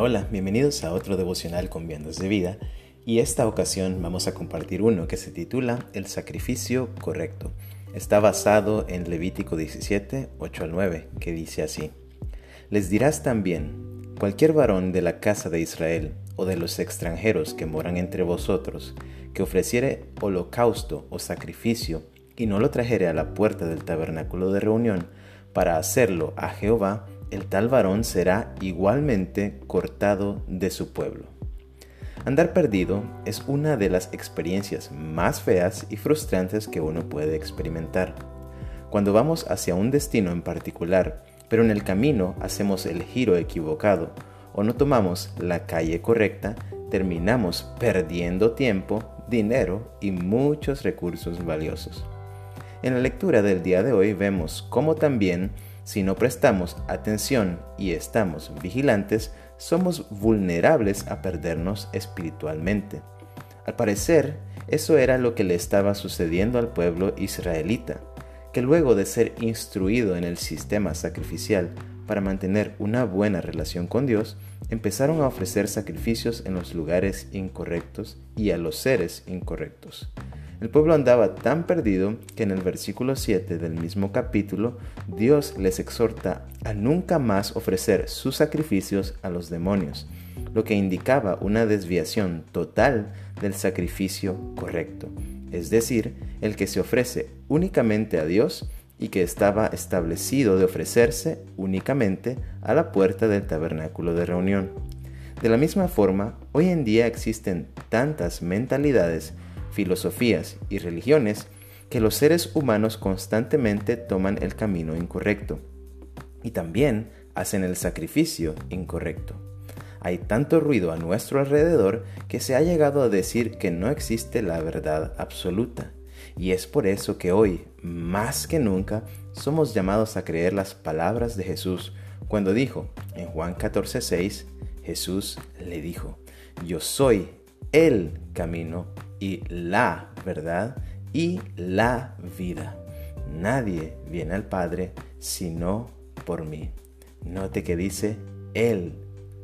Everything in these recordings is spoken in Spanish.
Hola, bienvenidos a otro devocional con viandas de vida y esta ocasión vamos a compartir uno que se titula El sacrificio correcto. Está basado en Levítico 17, 8 al 9, que dice así. Les dirás también, cualquier varón de la casa de Israel o de los extranjeros que moran entre vosotros, que ofreciere holocausto o sacrificio y no lo trajere a la puerta del tabernáculo de reunión para hacerlo a Jehová, el tal varón será igualmente cortado de su pueblo. Andar perdido es una de las experiencias más feas y frustrantes que uno puede experimentar. Cuando vamos hacia un destino en particular, pero en el camino hacemos el giro equivocado o no tomamos la calle correcta, terminamos perdiendo tiempo, dinero y muchos recursos valiosos. En la lectura del día de hoy vemos cómo también si no prestamos atención y estamos vigilantes, somos vulnerables a perdernos espiritualmente. Al parecer, eso era lo que le estaba sucediendo al pueblo israelita, que luego de ser instruido en el sistema sacrificial para mantener una buena relación con Dios, empezaron a ofrecer sacrificios en los lugares incorrectos y a los seres incorrectos. El pueblo andaba tan perdido que en el versículo 7 del mismo capítulo Dios les exhorta a nunca más ofrecer sus sacrificios a los demonios, lo que indicaba una desviación total del sacrificio correcto, es decir, el que se ofrece únicamente a Dios y que estaba establecido de ofrecerse únicamente a la puerta del tabernáculo de reunión. De la misma forma, hoy en día existen tantas mentalidades filosofías y religiones que los seres humanos constantemente toman el camino incorrecto y también hacen el sacrificio incorrecto. Hay tanto ruido a nuestro alrededor que se ha llegado a decir que no existe la verdad absoluta. Y es por eso que hoy, más que nunca, somos llamados a creer las palabras de Jesús cuando dijo en Juan 14:6, Jesús le dijo, yo soy el camino y la verdad y la vida. Nadie viene al Padre sino por mí. Note que dice el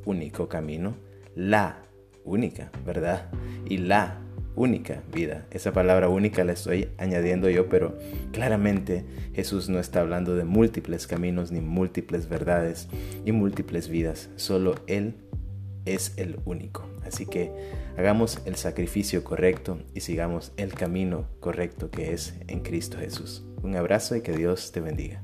único camino, la única verdad y la única vida. Esa palabra única la estoy añadiendo yo, pero claramente Jesús no está hablando de múltiples caminos ni múltiples verdades y múltiples vidas. Solo Él es el único. Así que hagamos el sacrificio correcto y sigamos el camino correcto que es en Cristo Jesús. Un abrazo y que Dios te bendiga.